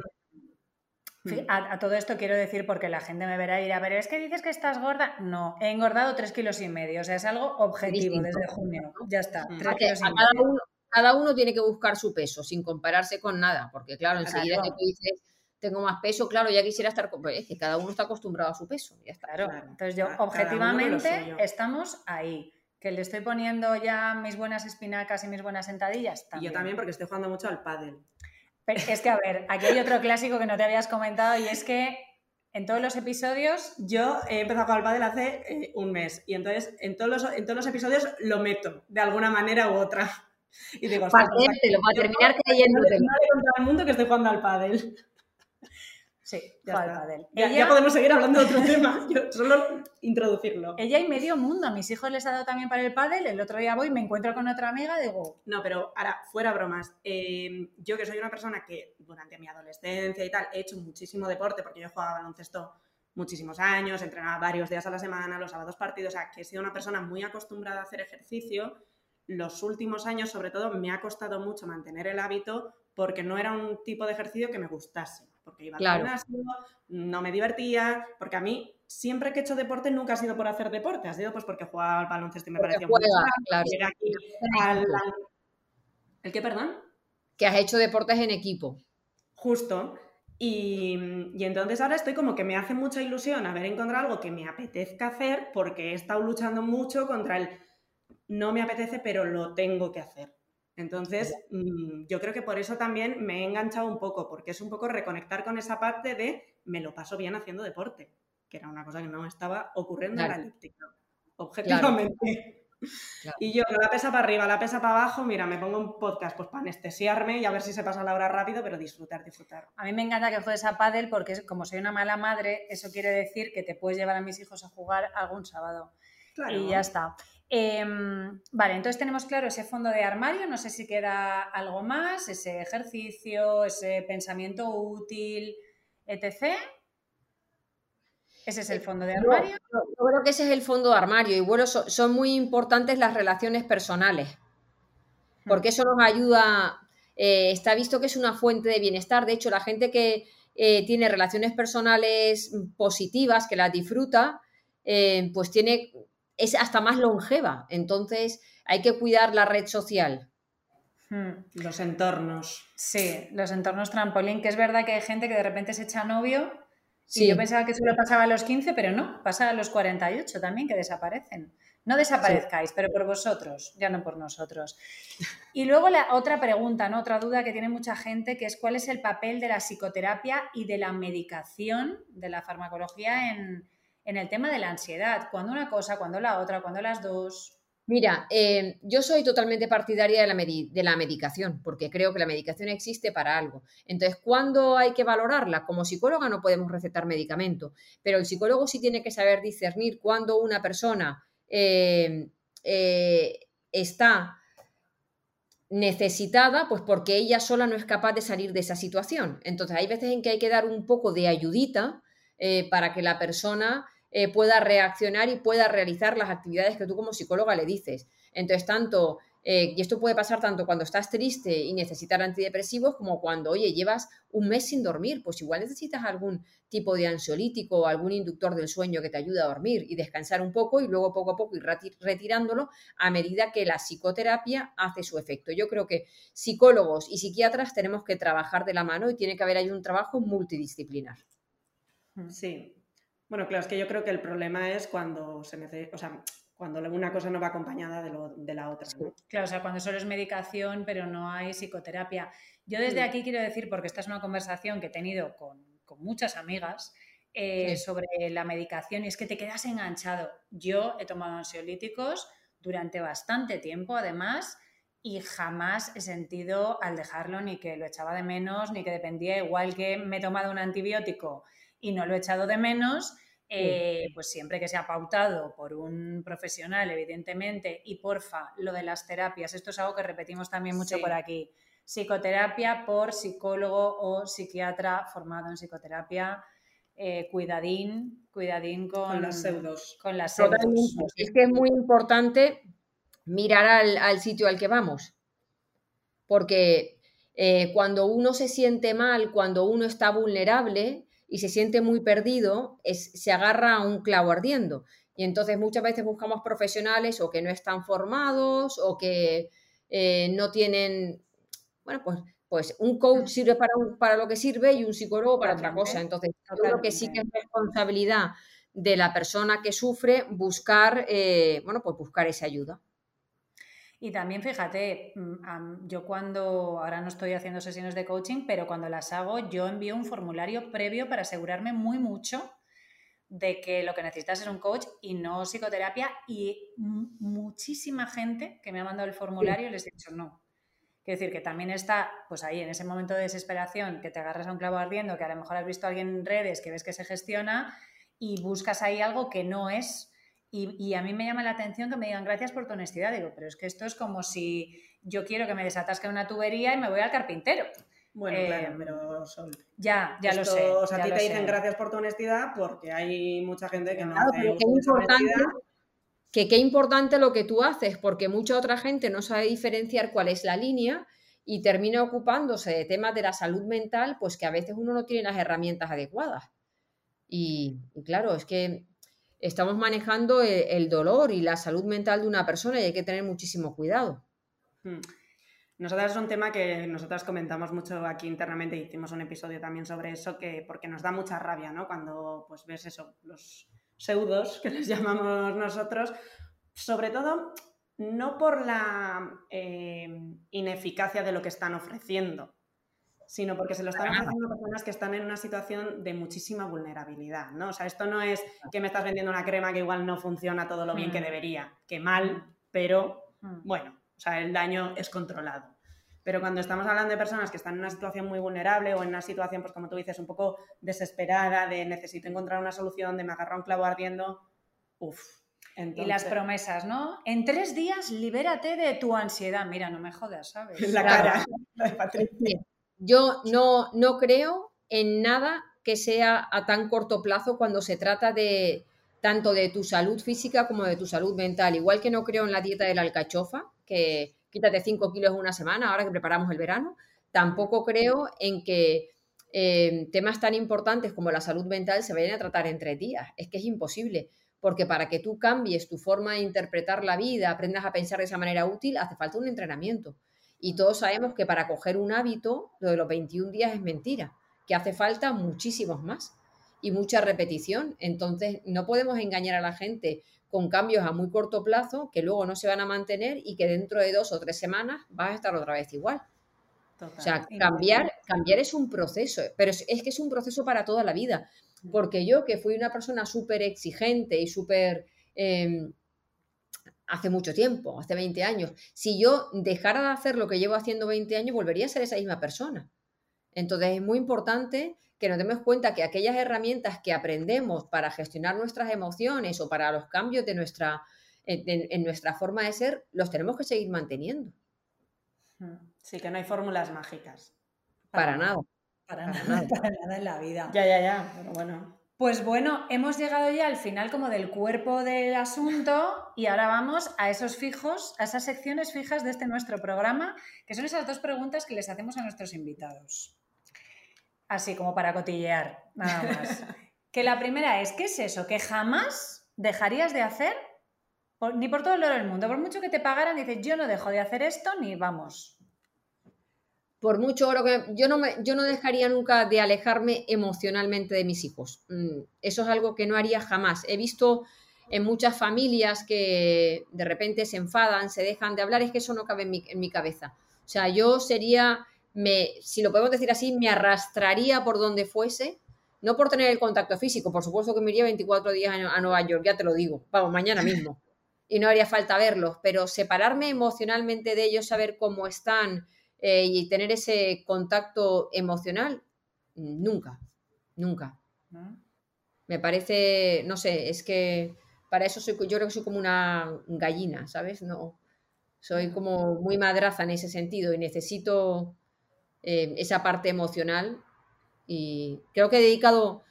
Eh, a, todo esto quiero decir porque la gente me verá y dirá, pero es que dices que estás gorda. No, he engordado tres kilos y medio. O sea, es algo objetivo desde junio. Ya está. cada, uno, tiene que buscar su peso sin compararse con nada. Porque claro, enseguida que tú dices tengo más peso, claro, ya quisiera estar, pues es que cada uno está acostumbrado a su peso, ya está. Claro, entonces yo objetivamente estamos ahí. Que le estoy poniendo ya mis buenas espinacas y mis buenas sentadillas. Y yo también porque estoy jugando mucho al pádel. Es que, a ver, aquí hay otro clásico que no te habías comentado y es que en todos los episodios... Yo he empezado con el pádel hace eh, un mes y entonces en todos, los, en todos los episodios lo meto de alguna manera u otra. Y digo, para, para terminar creyéndote. No le contar al mundo que estoy jugando al pádel. Sí, ya, ya, podemos seguir hablando de otro tema, solo introducirlo. Ella y medio mundo, a mis hijos les ha dado también para el pádel, el otro día voy, me encuentro con otra amiga, digo... No, pero ahora, fuera bromas, em, yo que soy una persona que durante mi adolescencia y tal he hecho muchísimo deporte, porque yo jugaba baloncesto muchísimos años, entrenaba varios días a la semana, los sábados partidos, o sea, que he sido una persona muy acostumbrada a hacer ejercicio, los últimos años sobre todo me ha costado mucho mantener el hábito porque no era un tipo de ejercicio que me gustase porque iba al gimnasio, no me divertía, porque a mí siempre que he hecho deporte nunca ha sido por hacer deporte, ha sido pues porque jugaba al baloncesto y me parecía muy claro. ¿El qué, perdón? Que has hecho deportes en equipo. Justo. Y, y, entonces ahora estoy como que me hace mucha ilusión haber encontrado algo que me apetezca hacer porque he estado luchando mucho contra el no me apetece, pero lo tengo que hacer. Entonces, mm, yo creo que por eso también me he enganchado un poco, porque es un poco reconectar con esa parte de me lo paso bien haciendo deporte, que era una cosa que no estaba ocurriendo en la elíptica, objetivamente. Y yo, la pesa para arriba, la pesa para abajo, mira, me pongo un podcast pues para anestesiarme y a ver si se pasa la hora rápido, pero disfrutar, disfrutar. A mí me encanta que juegues a pádel porque como soy una mala madre, eso quiere decir que te puedes llevar a mis hijos a jugar algún sábado. Y ya está. Em, vale, entonces tenemos claro ese fondo de armario, no sé si queda algo más, ese ejercicio, ese pensamiento útil, etc. ¿Ese es el fondo de armario? Yo, creo que ese es el fondo de armario y bueno, son, muy importantes las relaciones personales, porque eso nos ayuda, eh, está visto que es una fuente de bienestar, de hecho la gente que eh, tiene relaciones personales positivas, que las disfruta, eh, pues tiene es hasta más longeva. Entonces hay que cuidar la red social. Hmm. Los entornos. Sí, los entornos trampolín, que es verdad que hay gente que de repente se echa novio y yo pensaba que solo pasaba a los 15, pero no, pasa a los 48 también, que desaparecen. No desaparezcáis, pero por vosotros, ya no por nosotros. Y luego la otra pregunta, ¿no? otra duda que tiene mucha gente, que es cuál es el papel de la psicoterapia y de la medicación, de la farmacología en, en el tema de la ansiedad, cuando una cosa, cuando la otra, cuando las dos. Mira, eh, yo soy totalmente partidaria de la, de la, medicación, porque creo que la medicación existe para algo. Entonces, ¿cuándo hay que valorarla? Como psicóloga no podemos recetar medicamento, pero el psicólogo sí tiene que saber discernir cuándo una persona eh, eh, está necesitada, pues porque ella sola no es capaz de salir de esa situación. Entonces, hay veces en que hay que dar un poco de ayudita para que la persona eh, pueda reaccionar y pueda realizar las actividades que tú como psicóloga le dices. Entonces, tanto, eh, y esto puede pasar tanto cuando estás triste y necesitas antidepresivos como cuando, oye, llevas un mes sin dormir, pues igual necesitas algún tipo de ansiolítico o algún inductor del sueño que te ayude a dormir y descansar un poco y luego poco a poco ir retirándolo a medida que la psicoterapia hace su efecto. Yo creo que psicólogos y psiquiatras tenemos que trabajar de la mano y tiene que haber ahí un trabajo multidisciplinar. Sí, bueno, claro, es que yo creo que el problema es cuando se necesita, o sea, cuando una cosa no va acompañada de, la otra. Claro, o sea, cuando solo es medicación, pero no hay psicoterapia. Yo desde mm. aquí quiero decir, porque esta es una conversación que he tenido con, muchas amigas eh, sobre la medicación, y es que te quedas enganchado. Yo he tomado ansiolíticos durante bastante tiempo, además, y jamás he sentido al dejarlo ni que lo echaba de menos, ni que dependía, igual que me he tomado un antibiótico y no lo he echado de menos, eh, pues siempre que sea pautado por un profesional, evidentemente, y porfa, lo de las terapias, esto es algo que repetimos también mucho por aquí, psicoterapia por psicólogo o psiquiatra formado en psicoterapia, eh, cuidadín, cuidadín con, las pseudos. Con las Es que es muy importante mirar al, sitio al que vamos, porque eh, cuando uno se siente mal, cuando uno está vulnerable, y se siente muy perdido, es, se agarra a un clavo ardiendo. Y entonces muchas veces buscamos profesionales o que no están formados o que eh, no tienen, bueno, pues, pues un coach sirve para, para lo que sirve y un psicólogo para otra cosa. Entonces, creo que sí que es responsabilidad de la persona que sufre buscar, eh, bueno, pues buscar esa ayuda. Y también fíjate, mm, yo cuando, ahora no estoy haciendo sesiones de coaching, pero cuando las hago, yo envío un formulario previo para asegurarme muy mucho de que lo que necesitas es un coach y no psicoterapia. Y muchísima gente que me ha mandado el formulario les he dicho no. Quiero decir que también está, pues ahí, en ese momento de desesperación, que te agarras a un clavo ardiendo, que a lo mejor has visto a alguien en redes, que ves que se gestiona y buscas ahí algo que no es y, a mí me llama la atención que me digan gracias por tu honestidad. Digo, pero es que esto es como si yo quiero que me desatasque una tubería y me voy al carpintero. Bueno, claro, eh, pero Sol. Ya, ya lo sé. O sea, a ti te dicen gracias por tu honestidad porque hay mucha gente que no claro, hace qué importante, que qué importante lo que tú haces, porque mucha otra gente no sabe diferenciar cuál es la línea y termina ocupándose de temas de la salud mental, pues que a veces uno no tiene las herramientas adecuadas. y claro, es que estamos manejando el, dolor y la salud mental de una persona y hay que tener muchísimo cuidado. Hmm. Nosotras es un tema que nosotras comentamos mucho aquí internamente, hicimos un episodio también sobre eso, que, porque nos da mucha rabia, ¿no? Cuando pues ves eso, los pseudos que les llamamos nosotros, sobre todo no por la eh, ineficacia de lo que están ofreciendo, sino porque se lo están haciendo personas que están en una situación de muchísima vulnerabilidad, ¿no? O sea, esto no es que me estás vendiendo una crema que igual no funciona todo lo bien que mm. debería, que mal, mm. pero mm. bueno, o sea, el daño es controlado. Pero cuando estamos hablando de personas que están en una situación muy vulnerable o en una situación, pues como tú dices, un poco desesperada, de necesito encontrar una solución, de me agarra un clavo ardiendo, uff. Y las promesas, ¿no? En tres días libérate de tu ansiedad. Mira, no me jodas, ¿sabes? La cara de Patricia. Yo no, no creo en nada que sea a tan corto plazo cuando se trata de tanto de tu salud física como de tu salud mental. Igual que no creo en la dieta de la alcachofa, que quítate 5 kilos en una semana, ahora que preparamos el verano, tampoco creo en que eh, temas tan importantes como la salud mental se vayan a tratar en tres días. Es que es imposible, porque para que tú cambies tu forma de interpretar la vida, aprendas a pensar de esa manera útil, hace falta un entrenamiento. Y todos sabemos que para coger un hábito, lo de los 21 días es mentira, que hace falta muchísimos más y mucha repetición. Entonces, no podemos engañar a la gente con cambios a muy corto plazo que luego no se van a mantener y que dentro de dos o tres semanas vas a estar otra vez igual. O sea, cambiar, cambiar es un proceso, pero es, que es un proceso para toda la vida. Mm. Porque yo, que fui una persona súper exigente y súper em, hace mucho tiempo, hace 20 años. Si yo dejara de hacer lo que llevo haciendo 20 años, volvería a ser esa misma persona. Entonces es muy importante que nos demos cuenta que aquellas herramientas que aprendemos para gestionar nuestras emociones o para los cambios de nuestra, en, nuestra forma de ser, los tenemos que seguir manteniendo. Hmm. Sí, que no hay fórmulas mágicas. Para, nada. Para, nada, para nada en la vida. Ya, ya, ya, pero bueno. Pues bueno, hemos llegado ya al final como del cuerpo del asunto y ahora vamos a esos fijos, a esas secciones fijas de este nuestro programa, que son esas dos preguntas que les hacemos a nuestros invitados. Así como para cotillear, nada más. que la primera es, ¿qué es eso que jamás dejarías de hacer ni por todo el oro del mundo? Por mucho que te pagaran, dices, yo no dejo de hacer esto ni vamos. Por mucho oro que... Yo no, me, yo no dejaría nunca de alejarme emocionalmente de mis hijos. Mm, eso es algo que no haría jamás. He visto en muchas familias que de repente se enfadan, se dejan de hablar, es que eso no cabe en mi, en mi cabeza. O sea, yo sería me, si lo podemos decir así, me arrastraría por donde fuese, no por tener el contacto físico, por supuesto que me iría 24 días a Nueva York, ya te lo digo, vamos, mañana mismo, y no haría falta verlos, pero separarme emocionalmente de ellos, saber cómo están eh, y tener ese contacto emocional, nunca, nunca. Me parece, no sé, es que para eso soy, yo creo que soy como una gallina, ¿sabes? No, soy como muy madraza en ese sentido y necesito eh, esa parte emocional y creo que he dedicado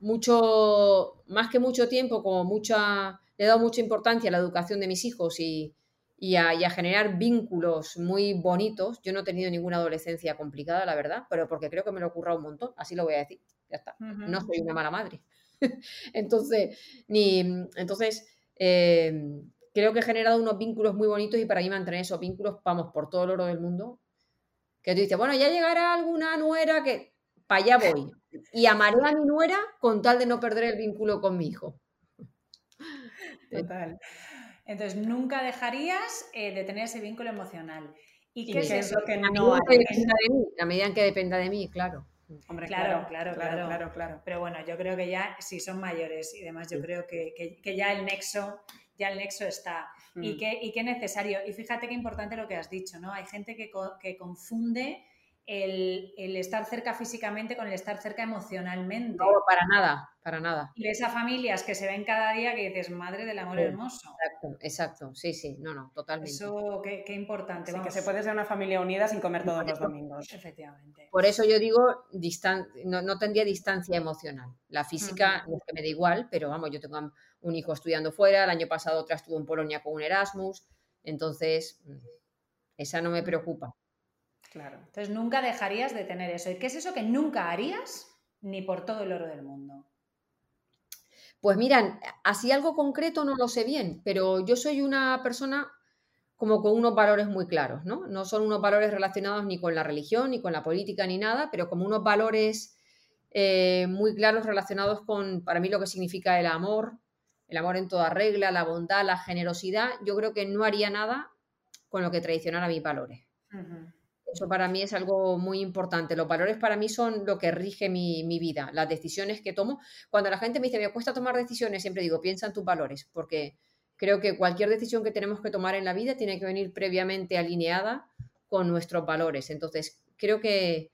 mucho, más que mucho tiempo, como mucha, le he dado mucha importancia a la educación de mis hijos y, a, generar vínculos muy bonitos. Yo no he tenido ninguna adolescencia complicada, la verdad, pero porque creo que me lo he currado un montón, así lo voy a decir, ya está. No soy una mala madre. entonces, ni, entonces eh, creo que he generado unos vínculos muy bonitos y para mí mantener esos vínculos, vamos, por todo el oro del mundo, que tú dices, bueno, ya llegará alguna nuera que para allá voy. Y amaré a mi nuera con tal de no perder el vínculo con mi hijo. Total. Entonces, nunca dejarías eh, de tener ese vínculo emocional. ¿Y, qué es eso que no A medida en que dependa de mí, claro. Hombre, claro, claro, claro, claro, claro, Pero bueno, yo creo que ya, si son mayores y demás, yo creo que, que, ya el nexo, ya el nexo está. Y, mm. qué, y qué necesario. Y fíjate qué importante lo que has dicho, ¿no? Hay gente que, que confunde el, el, estar cerca físicamente con el estar cerca emocionalmente. No, para nada, para nada. Y esas familias que se ven cada día que dices, madre del amor hermoso. Exacto, exacto, sí, sí, no, no, totalmente. Eso, qué, qué importante. que se puede ser una familia unida sin comer todos los domingos. Efectivamente. Por eso yo digo, distan no, no, tendría distancia emocional. La física no es que me da igual, pero vamos, yo tengo un hijo estudiando fuera, el año pasado otra estuvo en Polonia con un Erasmus, entonces mm, esa no me preocupa. Claro. Entonces nunca dejarías de tener eso. ¿Y qué es eso que nunca harías ni por todo el oro del mundo? Pues miran, así algo concreto no lo sé bien, pero yo soy una persona como con unos valores muy claros, ¿no? No son unos valores relacionados ni con la religión, ni con la política, ni nada, pero como unos valores eh, muy claros relacionados con, para mí, lo que significa el amor, el amor en toda regla, la bondad, la generosidad, yo creo que no haría nada con lo que traicionara mis valores. Eso para mí es algo muy importante. Los valores para mí son lo que rige mi, vida, las decisiones que tomo. Cuando la gente me dice, me cuesta tomar decisiones, siempre digo, piensa en tus valores, porque creo que cualquier decisión que tenemos que tomar en la vida tiene que venir previamente alineada con nuestros valores. Entonces, creo que,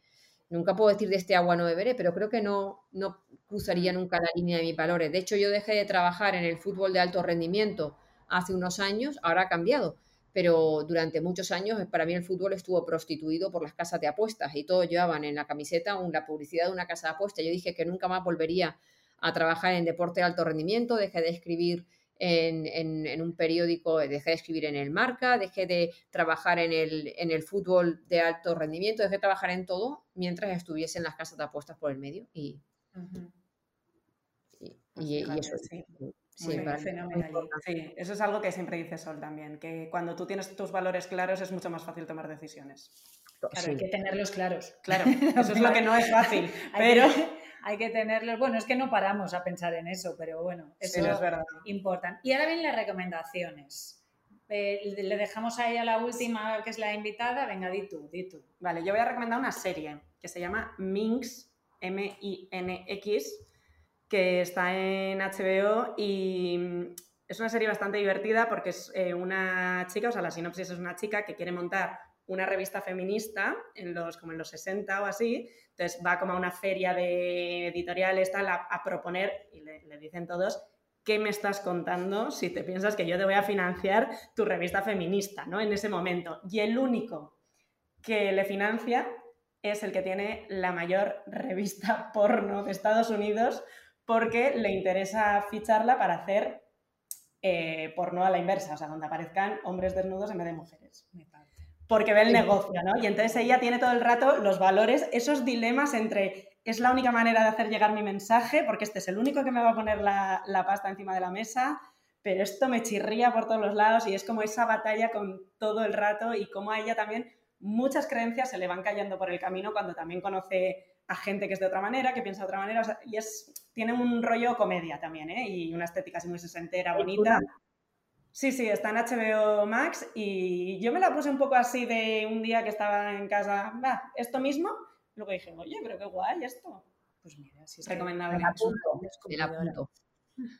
nunca puedo decir de este agua no beberé, pero creo que no, no cruzaría nunca la línea de mis valores. De hecho, yo dejé de trabajar en el fútbol de alto rendimiento hace unos años, ahora ha cambiado, pero durante muchos años para mí el fútbol estuvo prostituido por las casas de apuestas y todos llevaban en la camiseta una publicidad de una casa de apuestas. Yo dije que nunca más volvería a trabajar en deporte de alto rendimiento, dejé de escribir en, un periódico, dejé de escribir en el Marca, dejé de trabajar en el, en el fútbol de alto rendimiento, dejé de trabajar en todo mientras estuviese en las casas de apuestas por el medio. Y, y, eso sí. Sí, sí, eso es algo que siempre dice Sol también, que cuando tú tienes tus valores claros es mucho más fácil tomar decisiones. Claro, hay que tenerlos claros. Claro, eso es lo que no es fácil, pero hay que tenerlos. Bueno, es que no paramos a pensar en eso, pero bueno, eso es verdad. Importan. Y ahora vienen las recomendaciones. Eh, le dejamos a ella la última, que es la invitada. Venga, di tú, di tú. Vale, yo voy a recomendar una serie que se llama Minx, M-I-N-X, que está en HBO y Es una serie bastante divertida porque es eh, una chica, o sea, la sinopsis es una chica que quiere montar una revista feminista en los, como en los 60 o así. Entonces va como a una feria de editoriales a, proponer y le, le, dicen todos, ¿qué me estás contando si te piensas que yo te voy a financiar tu revista feminista, ¿no? En ese momento. Y el único que le financia es el que tiene la mayor revista porno de Estados Unidos porque le interesa ficharla para hacer eh, porno a la inversa, o sea, donde aparezcan hombres desnudos en vez de mujeres. Porque ve el negocio, ¿no? Y entonces ella tiene todo el rato los valores, esos dilemas entre es la única manera de hacer llegar mi mensaje, porque este es el único que me va a poner la, la pasta encima de la mesa, pero esto me chirría por todos los lados y es como esa batalla con todo el rato y como a ella también muchas creencias se le van cayendo por el camino cuando también conoce a gente que es de otra manera, que piensa de otra manera, y es, tiene un rollo comedia también, ¿eh? Y una estética así muy sesentera, bonita. Sí, sí, está en HBO Max y yo me la puse un poco así de un día que estaba en casa, va, esto mismo, luego dije, oye, pero qué guay esto. Pues mira, sí es recomendable.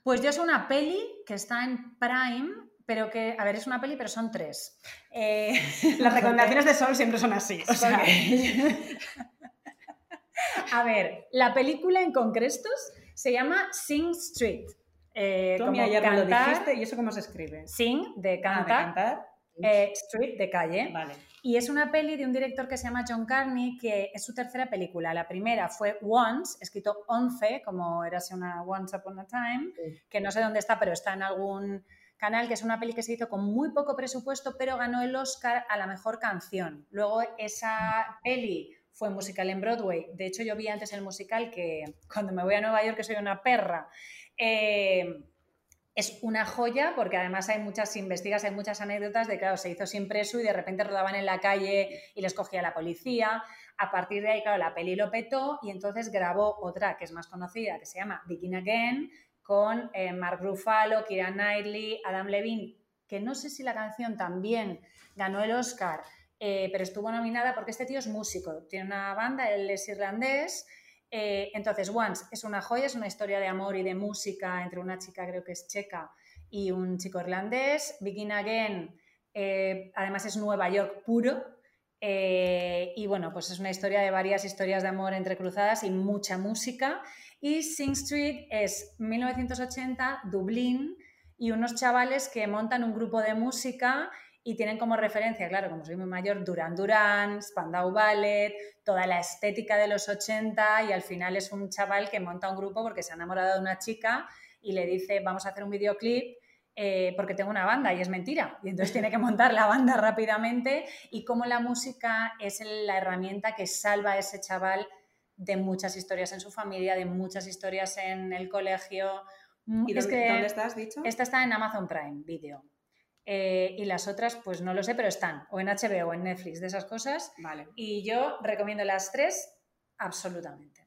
Pues yo es una peli que está en Prime, pero que, a ver, es una peli, pero son tres. Eh, Las recomendaciones de Sol siempre son así. O sea, A ver, la película en concreto se llama Sing Street. Eh, como ayer cantar, lo dijiste, ¿y eso cómo se escribe? Sing, de ah, cantar, eh, Street, de calle. Vale. Y es una peli de un director que se llama John Carney, que es su tercera película. La primera fue Once, escrito Once, como era así una Once Upon a Time, que no sé dónde está, pero está en algún canal, que es una peli que se hizo con muy poco presupuesto, pero ganó el Oscar a la mejor canción. Luego esa peli fue musical en Broadway. De hecho, yo vi antes el musical que cuando me voy a Nueva York, que soy una perra. Eh, es una joya porque además hay muchas investigas, hay muchas anécdotas de, claro, se hizo sin preso y de repente rodaban en la calle y les cogía la policía. A partir de ahí, claro, la peli lo petó y entonces grabó otra que es más conocida, que se llama Begin Again, con eh, Mark Ruffalo, Kira Knightley, Adam Levine, que no sé si la canción también ganó el Oscar eh, pero estuvo nominada porque este tío es músico, tiene una banda, él es irlandés. Eh, entonces, Once es una joya, es una historia de amor y de música entre una chica, creo que es checa, y un chico irlandés. Begin Again, eh, además es Nueva York puro. y bueno, pues es una historia de varias historias de amor entrecruzadas y mucha música. Y Sing Street es 1980, Dublín, y unos chavales que montan un grupo de música y tienen como referencia, claro, como soy muy mayor, Duran Duran, Spandau Ballet, toda la estética de los 80 y al final es un chaval que monta un grupo porque se ha enamorado de una chica y le dice, vamos a hacer un videoclip eh, porque tengo una banda y es mentira. Y entonces tiene que montar la banda rápidamente y cómo la música es la herramienta que salva a ese chaval de muchas historias en su familia, de muchas historias en el colegio. ¿Y dónde, estás, dicho? Esta está en Amazon Prime Video. Eh, y las otras, pues no lo sé, pero están o en HBO o en Netflix, de esas cosas. Vale. Y yo recomiendo las tres absolutamente.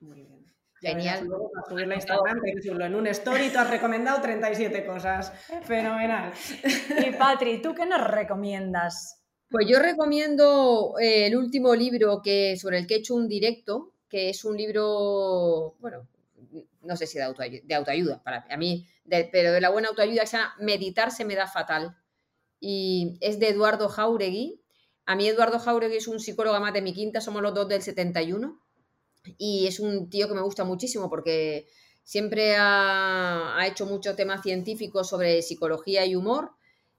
Muy bien. Genial. subirla a Instagram, en un story tú has recomendado 37 cosas. Fenomenal. Y Patri, ¿tú qué nos recomiendas? Pues yo recomiendo eh, el último libro que, sobre el que he hecho un directo, que es un libro, bueno, no sé si de autoayuda, de autoayuda para a mí, pero de la buena autoayuda, se llama Meditar se me da fatal. Y es de Eduardo Jauregui. A mí Eduardo Jauregui es un psicólogo más de mi quinta, somos los dos del 71. Y es un tío que me gusta muchísimo porque siempre ha, ha hecho muchos temas científicos sobre psicología y humor.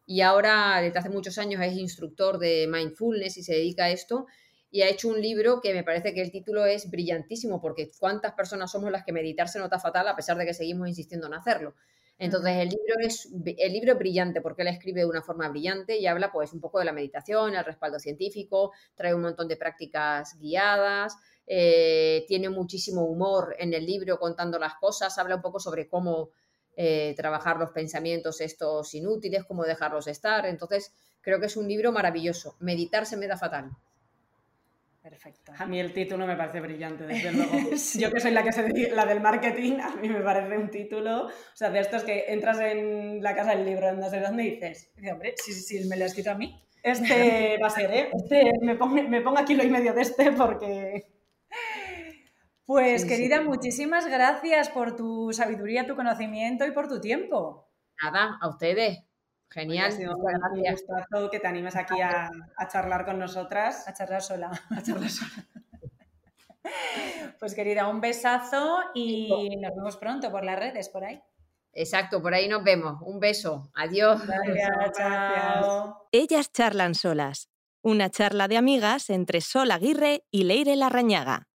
Y ahora, desde hace muchos años, es instructor de mindfulness y se dedica a esto y ha hecho un libro que me parece que el título es brillantísimo, porque cuántas personas somos las que meditar se nota fatal a pesar de que seguimos insistiendo en hacerlo. Entonces, el libro es el libro es brillante porque él escribe de una forma brillante y habla pues un poco de la meditación, el respaldo científico, trae un montón de prácticas guiadas, eh, tiene muchísimo humor en el libro contando las cosas, habla un poco sobre cómo eh, trabajar los pensamientos estos inútiles, cómo dejarlos estar. Entonces, creo que es un libro maravilloso. Meditar se me da fatal. Perfecto. A mí el título me parece brillante, desde luego. Yo que soy la, que se, la del marketing, a mí me parece un título, o sea, de estos que entras en la casa del libro, no sé dónde, y dices, hombre, si, si me lo ha escrito a mí, este va a ser, ¿eh? Este, me, pongo, me pongo aquí lo y medio de este porque... Pues querida, muchísimas gracias por tu sabiduría, tu conocimiento y por tu tiempo. Nada, a ustedes. Genial. Ha sido un gustazo que te animes aquí a, a, charlar con nosotras. A charlar sola. A charlar sola. Pues querida, un besazo y nos vemos pronto por las redes, por ahí. Exacto, por ahí nos vemos. Un beso. Adiós. Gracias, chao. Ellas charlan solas. Una charla de amigas entre Sol Aguirre y Leire Larrañaga.